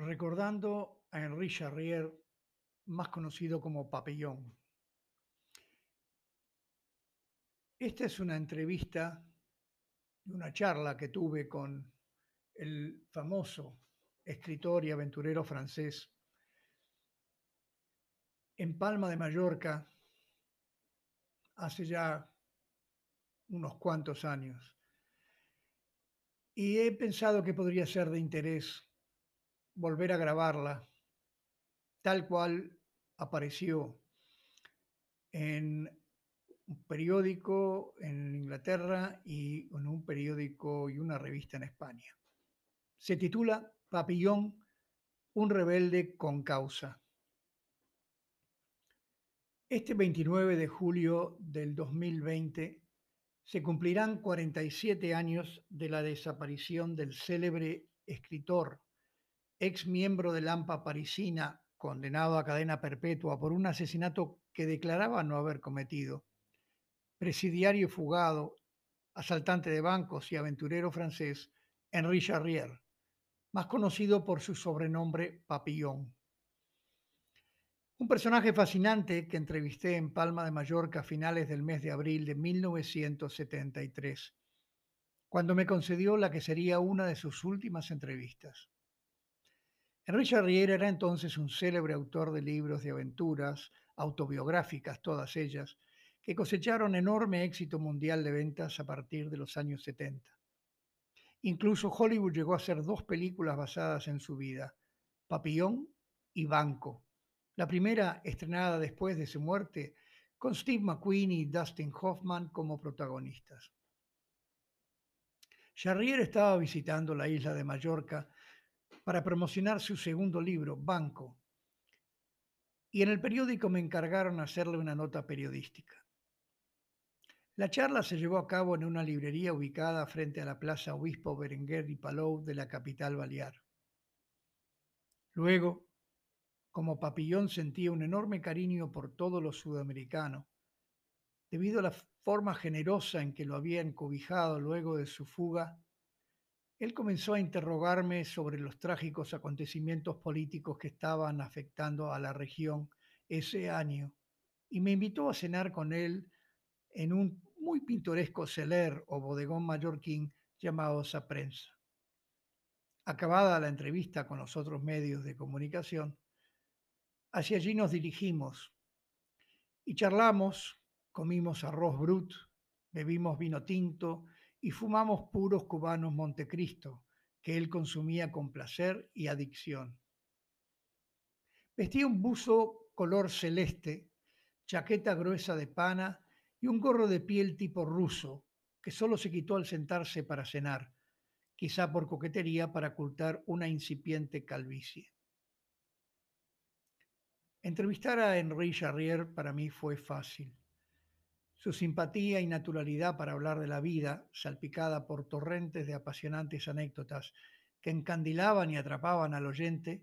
recordando a Henri Charrier, más conocido como Papillon. Esta es una entrevista, una charla que tuve con el famoso escritor y aventurero francés en Palma de Mallorca hace ya unos cuantos años. Y he pensado que podría ser de interés volver a grabarla tal cual apareció en un periódico en Inglaterra y en un periódico y una revista en España. Se titula Papillón, un rebelde con causa. Este 29 de julio del 2020 se cumplirán 47 años de la desaparición del célebre escritor, ex miembro del AMPA parisina, condenado a cadena perpetua por un asesinato que declaraba no haber cometido, presidiario fugado, asaltante de bancos y aventurero francés, Henri Charrier, más conocido por su sobrenombre Papillon. Un personaje fascinante que entrevisté en Palma de Mallorca a finales del mes de abril de 1973, cuando me concedió la que sería una de sus últimas entrevistas. Henri Charrier era entonces un célebre autor de libros de aventuras, autobiográficas todas ellas, que cosecharon enorme éxito mundial de ventas a partir de los años 70. Incluso Hollywood llegó a hacer dos películas basadas en su vida, Papillón y Banco, la primera estrenada después de su muerte, con Steve McQueen y Dustin Hoffman como protagonistas. Charrier estaba visitando la isla de Mallorca para promocionar su segundo libro, Banco, y en el periódico me encargaron hacerle una nota periodística. La charla se llevó a cabo en una librería ubicada frente a la Plaza Obispo Berenguer y Palou de la capital balear. Luego, como Papillón sentía un enorme cariño por todo lo sudamericano, debido a la forma generosa en que lo habían cobijado luego de su fuga, él comenzó a interrogarme sobre los trágicos acontecimientos políticos que estaban afectando a la región ese año y me invitó a cenar con él en un muy pintoresco celer o bodegón mallorquín llamado Saprensa. Acabada la entrevista con los otros medios de comunicación, Hacia allí nos dirigimos y charlamos, comimos arroz brut, bebimos vino tinto y fumamos puros cubanos Montecristo, que él consumía con placer y adicción. Vestía un buzo color celeste, chaqueta gruesa de pana y un gorro de piel tipo ruso, que solo se quitó al sentarse para cenar, quizá por coquetería para ocultar una incipiente calvicie. Entrevistar a Henri Charrier para mí fue fácil. Su simpatía y naturalidad para hablar de la vida, salpicada por torrentes de apasionantes anécdotas que encandilaban y atrapaban al oyente,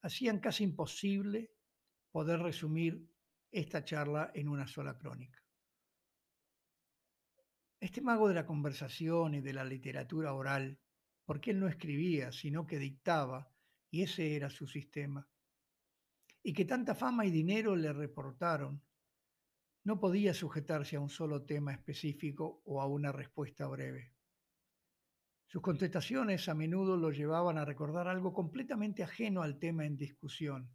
hacían casi imposible poder resumir esta charla en una sola crónica. Este mago de la conversación y de la literatura oral, porque él no escribía, sino que dictaba, y ese era su sistema, y que tanta fama y dinero le reportaron, no podía sujetarse a un solo tema específico o a una respuesta breve. Sus contestaciones a menudo lo llevaban a recordar algo completamente ajeno al tema en discusión,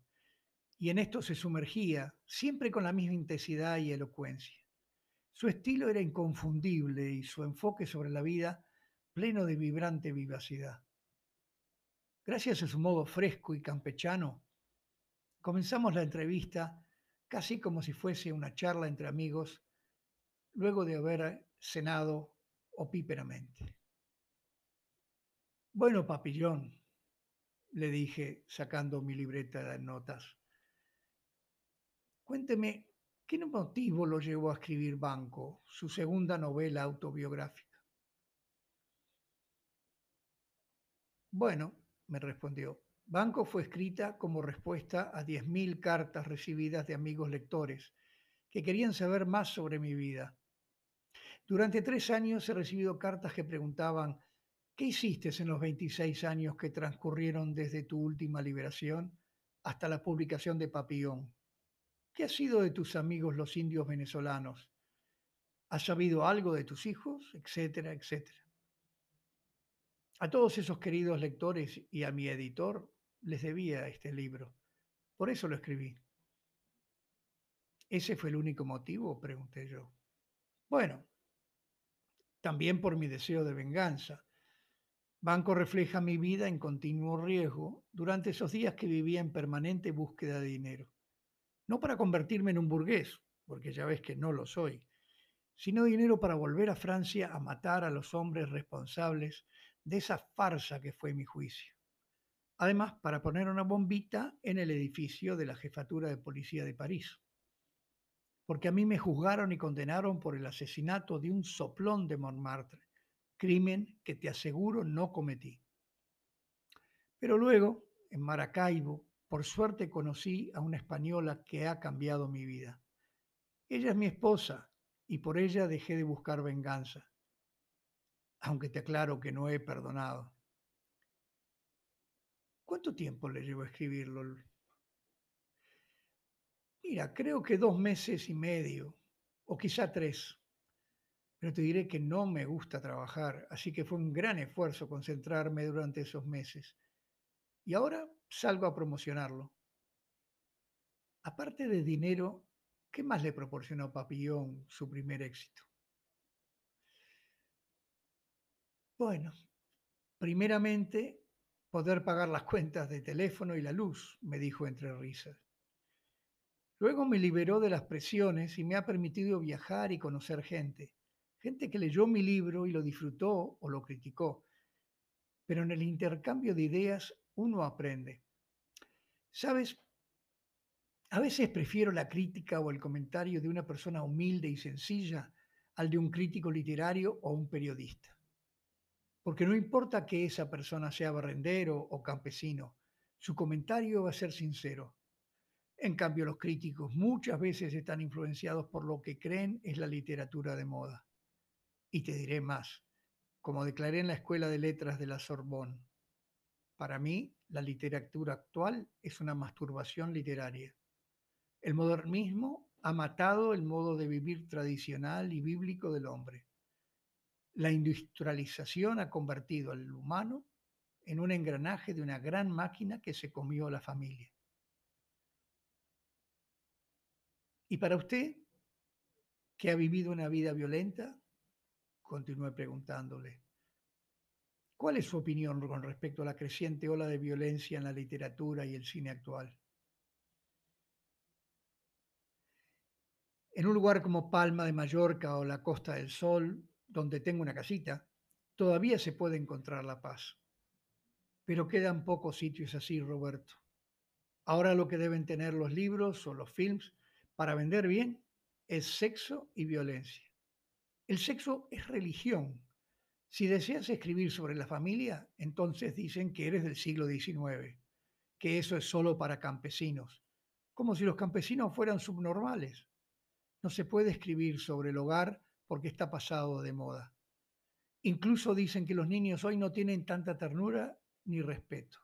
y en esto se sumergía, siempre con la misma intensidad y elocuencia. Su estilo era inconfundible y su enfoque sobre la vida pleno de vibrante vivacidad. Gracias a su modo fresco y campechano, Comenzamos la entrevista casi como si fuese una charla entre amigos, luego de haber cenado opíperamente. Bueno, papillón, le dije sacando mi libreta de notas, cuénteme, ¿qué motivo lo llevó a escribir Banco, su segunda novela autobiográfica? Bueno, me respondió, Banco fue escrita como respuesta a 10.000 cartas recibidas de amigos lectores que querían saber más sobre mi vida. Durante tres años he recibido cartas que preguntaban, ¿Qué hiciste en los 26 años que transcurrieron desde tu última liberación hasta la publicación de Papillón? ¿Qué ha sido de tus amigos los indios venezolanos? ¿Has sabido algo de tus hijos? Etcétera, etcétera. A todos esos queridos lectores y a mi editor les debía este libro. Por eso lo escribí. ¿Ese fue el único motivo? pregunté yo. Bueno, también por mi deseo de venganza. Banco refleja mi vida en continuo riesgo durante esos días que vivía en permanente búsqueda de dinero. No para convertirme en un burgués, porque ya ves que no lo soy, sino dinero para volver a Francia a matar a los hombres responsables de esa farsa que fue mi juicio. Además, para poner una bombita en el edificio de la Jefatura de Policía de París. Porque a mí me juzgaron y condenaron por el asesinato de un soplón de Montmartre, crimen que te aseguro no cometí. Pero luego, en Maracaibo, por suerte conocí a una española que ha cambiado mi vida. Ella es mi esposa y por ella dejé de buscar venganza, aunque te aclaro que no he perdonado. ¿Cuánto tiempo le llevo a escribirlo? Mira, creo que dos meses y medio, o quizá tres. Pero te diré que no me gusta trabajar, así que fue un gran esfuerzo concentrarme durante esos meses. Y ahora salgo a promocionarlo. Aparte de dinero, ¿qué más le proporcionó Papillón su primer éxito? Bueno, primeramente, poder pagar las cuentas de teléfono y la luz, me dijo entre risas. Luego me liberó de las presiones y me ha permitido viajar y conocer gente gente que leyó mi libro y lo disfrutó o lo criticó, pero en el intercambio de ideas uno aprende. ¿Sabes? A veces prefiero la crítica o el comentario de una persona humilde y sencilla al de un crítico literario o un periodista. Porque no importa que esa persona sea barrendero o campesino, su comentario va a ser sincero. En cambio, los críticos muchas veces están influenciados por lo que creen es la literatura de moda. Y te diré más, como declaré en la Escuela de Letras de la Sorbonne, para mí la literatura actual es una masturbación literaria. El modernismo ha matado el modo de vivir tradicional y bíblico del hombre. La industrialización ha convertido al humano en un engranaje de una gran máquina que se comió la familia. ¿Y para usted, que ha vivido una vida violenta, continué preguntándole. ¿Cuál es su opinión con respecto a la creciente ola de violencia en la literatura y el cine actual? En un lugar como Palma de Mallorca o la Costa del Sol, donde tengo una casita, todavía se puede encontrar la paz. Pero quedan pocos sitios así, Roberto. Ahora lo que deben tener los libros o los films para vender bien es sexo y violencia. El sexo es religión. Si deseas escribir sobre la familia, entonces dicen que eres del siglo XIX, que eso es solo para campesinos, como si los campesinos fueran subnormales. No se puede escribir sobre el hogar porque está pasado de moda. Incluso dicen que los niños hoy no tienen tanta ternura ni respeto.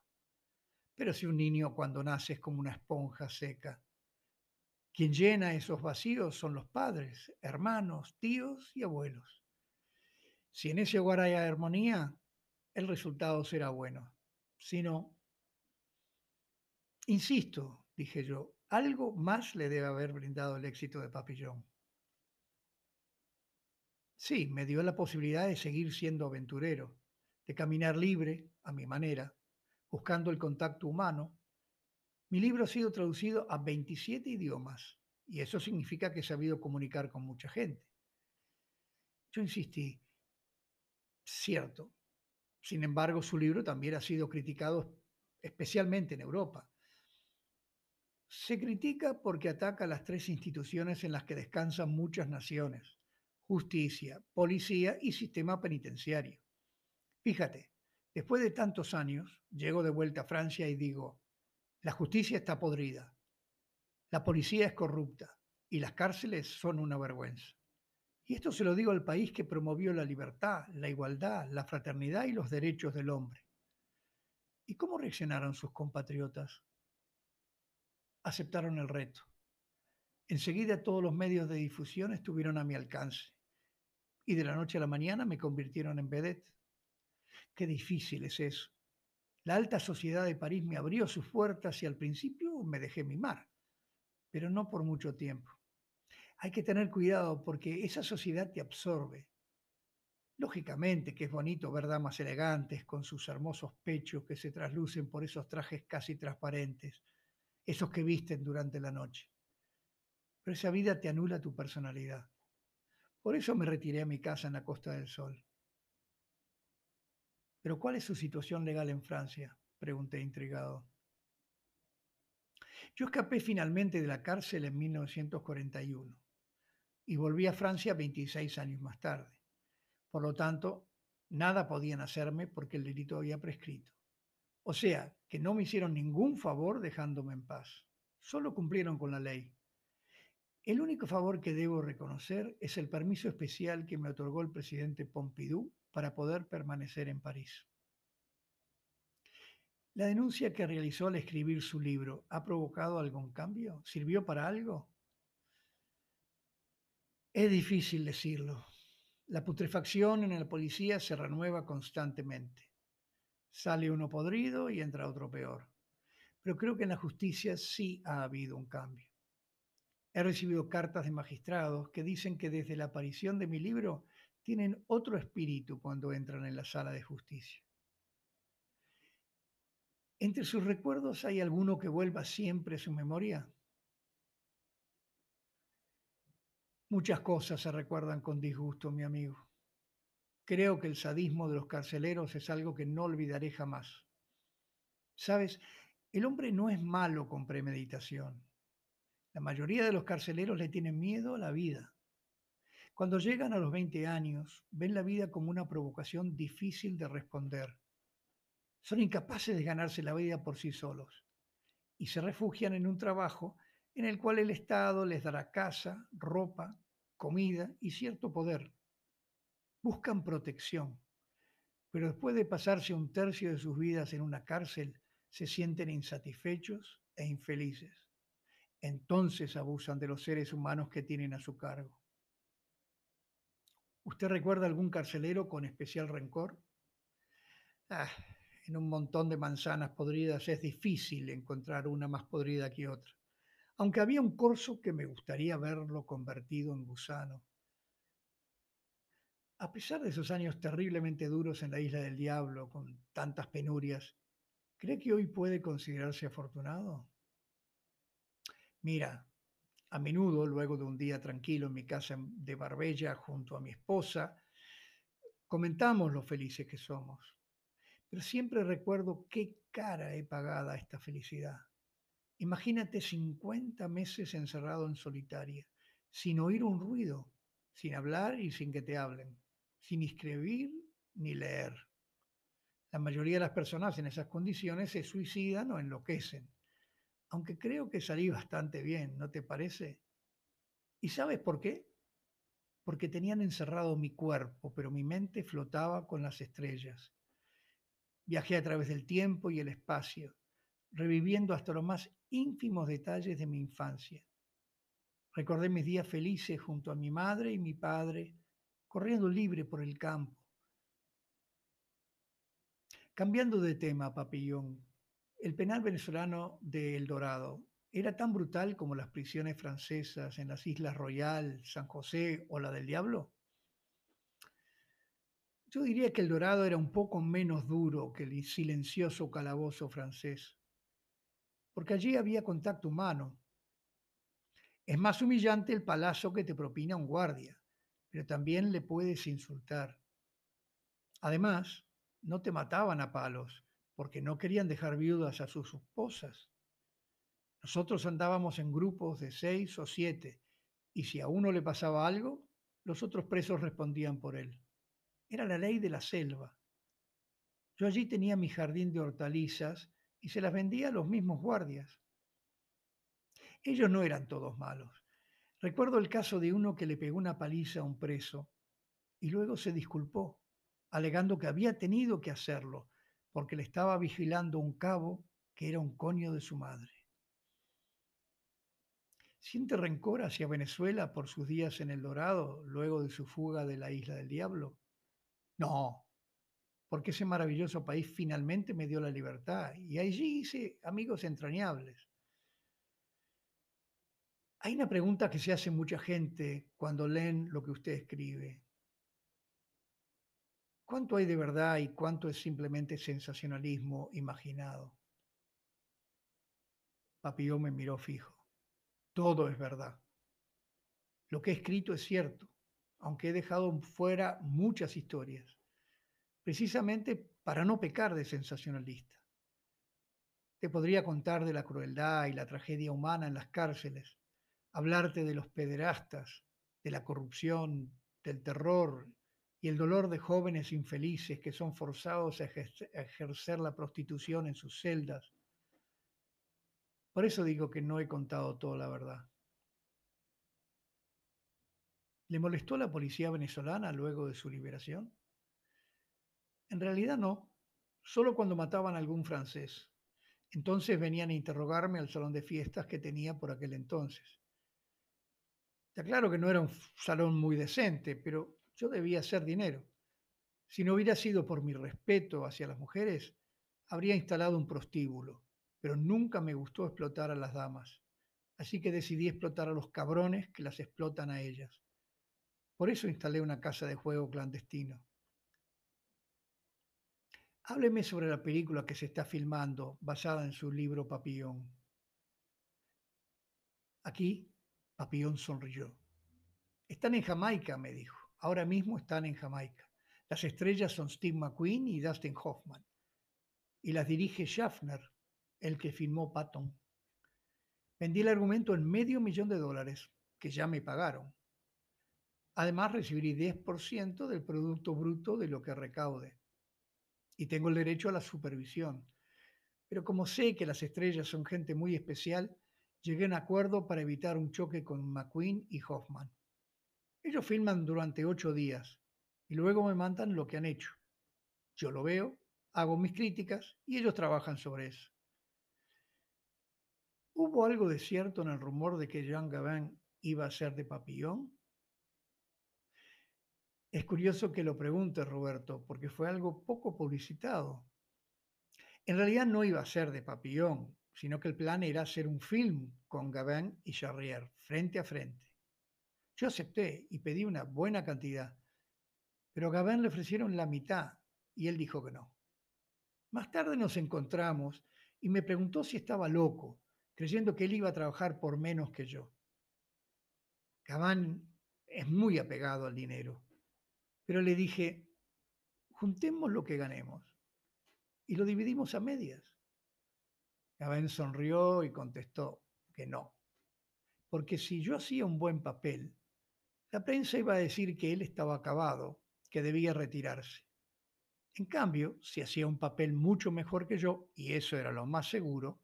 Pero si un niño cuando nace es como una esponja seca, quien llena esos vacíos son los padres, hermanos, tíos y abuelos. Si en ese hogar hay armonía, el resultado será bueno. Si no, insisto, dije yo, algo más le debe haber brindado el éxito de Papillón. Sí, me dio la posibilidad de seguir siendo aventurero, de caminar libre, a mi manera, buscando el contacto humano mi libro ha sido traducido a 27 idiomas y eso significa que he sabido comunicar con mucha gente. Yo insistí, cierto. Sin embargo, su libro también ha sido criticado especialmente en Europa. Se critica porque ataca las tres instituciones en las que descansan muchas naciones, justicia, policía y sistema penitenciario. Fíjate, después de tantos años, llego de vuelta a Francia y digo, la justicia está podrida, la policía es corrupta y las cárceles son una vergüenza. Y esto se lo digo al país que promovió la libertad, la igualdad, la fraternidad y los derechos del hombre. ¿Y cómo reaccionaron sus compatriotas? Aceptaron el reto. Enseguida todos los medios de difusión estuvieron a mi alcance y de la noche a la mañana me convirtieron en vedette. Qué difícil es eso. La alta sociedad de París me abrió sus puertas y al principio me dejé mimar, pero no por mucho tiempo. Hay que tener cuidado porque esa sociedad te absorbe. Lógicamente que es bonito ver damas elegantes con sus hermosos pechos que se traslucen por esos trajes casi transparentes, esos que visten durante la noche. Pero esa vida te anula tu personalidad. Por eso me retiré a mi casa en la Costa del Sol. ¿Pero cuál es su situación legal en Francia? Pregunté intrigado. Yo escapé finalmente de la cárcel en 1941 y volví a Francia 26 años más tarde. Por lo tanto, nada podían hacerme porque el delito había prescrito. O sea, que no me hicieron ningún favor dejándome en paz. Solo cumplieron con la ley. El único favor que debo reconocer es el permiso especial que me otorgó el presidente Pompidou para poder permanecer en París. ¿La denuncia que realizó al escribir su libro ha provocado algún cambio? ¿Sirvió para algo? Es difícil decirlo. La putrefacción en la policía se renueva constantemente. Sale uno podrido y entra otro peor. Pero creo que en la justicia sí ha habido un cambio. He recibido cartas de magistrados que dicen que desde la aparición de mi libro tienen otro espíritu cuando entran en la sala de justicia. ¿Entre sus recuerdos hay alguno que vuelva siempre a su memoria? Muchas cosas se recuerdan con disgusto, mi amigo. Creo que el sadismo de los carceleros es algo que no olvidaré jamás. Sabes, el hombre no es malo con premeditación. La mayoría de los carceleros le tienen miedo a la vida. Cuando llegan a los 20 años, ven la vida como una provocación difícil de responder. Son incapaces de ganarse la vida por sí solos y se refugian en un trabajo en el cual el Estado les dará casa, ropa, comida y cierto poder. Buscan protección, pero después de pasarse un tercio de sus vidas en una cárcel, se sienten insatisfechos e infelices entonces abusan de los seres humanos que tienen a su cargo. ¿Usted recuerda algún carcelero con especial rencor? Ah, en un montón de manzanas podridas es difícil encontrar una más podrida que otra, aunque había un corso que me gustaría verlo convertido en gusano. A pesar de esos años terriblemente duros en la isla del diablo, con tantas penurias, ¿cree que hoy puede considerarse afortunado? Mira, a menudo, luego de un día tranquilo en mi casa de Barbella junto a mi esposa, comentamos lo felices que somos. Pero siempre recuerdo qué cara he pagado a esta felicidad. Imagínate 50 meses encerrado en solitaria, sin oír un ruido, sin hablar y sin que te hablen, sin escribir ni leer. La mayoría de las personas en esas condiciones se suicidan o enloquecen aunque creo que salí bastante bien, ¿no te parece? ¿Y sabes por qué? Porque tenían encerrado mi cuerpo, pero mi mente flotaba con las estrellas. Viajé a través del tiempo y el espacio, reviviendo hasta los más ínfimos detalles de mi infancia. Recordé mis días felices junto a mi madre y mi padre, corriendo libre por el campo. Cambiando de tema, papillón, el penal venezolano de El Dorado era tan brutal como las prisiones francesas en las Islas Royal, San José o la del Diablo. Yo diría que El Dorado era un poco menos duro que el silencioso calabozo francés, porque allí había contacto humano. Es más humillante el palazo que te propina un guardia, pero también le puedes insultar. Además, no te mataban a palos, porque no querían dejar viudas a sus esposas. Nosotros andábamos en grupos de seis o siete, y si a uno le pasaba algo, los otros presos respondían por él. Era la ley de la selva. Yo allí tenía mi jardín de hortalizas y se las vendía a los mismos guardias. Ellos no eran todos malos. Recuerdo el caso de uno que le pegó una paliza a un preso y luego se disculpó, alegando que había tenido que hacerlo porque le estaba vigilando un cabo que era un coño de su madre. ¿Siente rencor hacia Venezuela por sus días en El Dorado luego de su fuga de la isla del Diablo? No, porque ese maravilloso país finalmente me dio la libertad y allí hice amigos entrañables. Hay una pregunta que se hace mucha gente cuando leen lo que usted escribe. ¿Cuánto hay de verdad y cuánto es simplemente sensacionalismo imaginado? Papillon me miró fijo. Todo es verdad. Lo que he escrito es cierto, aunque he dejado fuera muchas historias, precisamente para no pecar de sensacionalista. Te podría contar de la crueldad y la tragedia humana en las cárceles, hablarte de los pederastas, de la corrupción, del terror y el dolor de jóvenes infelices que son forzados a ejercer la prostitución en sus celdas. Por eso digo que no he contado toda la verdad. ¿Le molestó la policía venezolana luego de su liberación? En realidad no, solo cuando mataban a algún francés. Entonces venían a interrogarme al salón de fiestas que tenía por aquel entonces. Está claro que no era un salón muy decente, pero yo debía hacer dinero. Si no hubiera sido por mi respeto hacia las mujeres, habría instalado un prostíbulo, pero nunca me gustó explotar a las damas. Así que decidí explotar a los cabrones que las explotan a ellas. Por eso instalé una casa de juego clandestino. Hábleme sobre la película que se está filmando basada en su libro Papillón. Aquí Papillón sonrió. Están en Jamaica, me dijo. Ahora mismo están en Jamaica. Las estrellas son Steve McQueen y Dustin Hoffman. Y las dirige Schaffner, el que filmó Patton. Vendí el argumento en medio millón de dólares, que ya me pagaron. Además, recibiré 10% del producto bruto de lo que recaude. Y tengo el derecho a la supervisión. Pero como sé que las estrellas son gente muy especial, llegué a un acuerdo para evitar un choque con McQueen y Hoffman. Ellos filman durante ocho días y luego me mandan lo que han hecho. Yo lo veo, hago mis críticas y ellos trabajan sobre eso. ¿Hubo algo de cierto en el rumor de que Jean Gabin iba a ser de papillón? Es curioso que lo pregunte Roberto, porque fue algo poco publicitado. En realidad no iba a ser de papillón, sino que el plan era hacer un film con Gabin y Charrier, frente a frente. Yo acepté y pedí una buena cantidad, pero a Gabin le ofrecieron la mitad y él dijo que no. Más tarde nos encontramos y me preguntó si estaba loco, creyendo que él iba a trabajar por menos que yo. Gabin es muy apegado al dinero, pero le dije, juntemos lo que ganemos y lo dividimos a medias. Gabén sonrió y contestó que no, porque si yo hacía un buen papel, la prensa iba a decir que él estaba acabado, que debía retirarse. En cambio, si hacía un papel mucho mejor que yo, y eso era lo más seguro,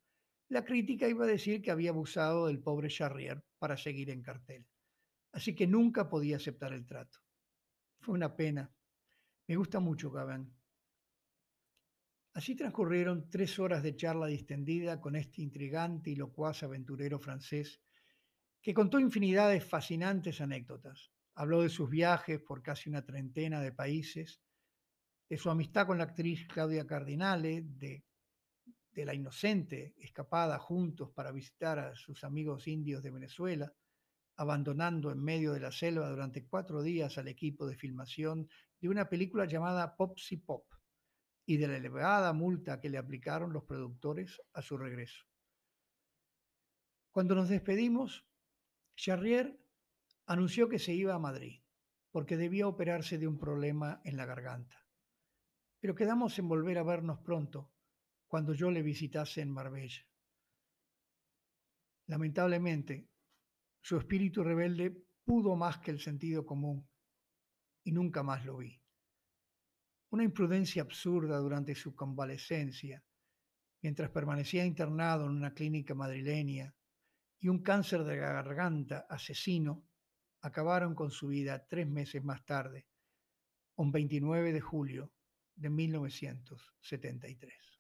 la crítica iba a decir que había abusado del pobre Charrier para seguir en cartel. Así que nunca podía aceptar el trato. Fue una pena. Me gusta mucho Gabin. Así transcurrieron tres horas de charla distendida con este intrigante y locuaz aventurero francés que contó infinidad de fascinantes anécdotas. Habló de sus viajes por casi una treintena de países, de su amistad con la actriz Claudia Cardinale, de, de la inocente escapada juntos para visitar a sus amigos indios de Venezuela, abandonando en medio de la selva durante cuatro días al equipo de filmación de una película llamada Popsy Pop y de la elevada multa que le aplicaron los productores a su regreso. Cuando nos despedimos, Charrier anunció que se iba a Madrid porque debía operarse de un problema en la garganta. Pero quedamos en volver a vernos pronto cuando yo le visitase en Marbella. Lamentablemente, su espíritu rebelde pudo más que el sentido común y nunca más lo vi una imprudencia absurda durante su convalecencia, mientras permanecía internado en una clínica madrileña, y un cáncer de garganta asesino acabaron con su vida tres meses más tarde, un 29 de julio de 1973.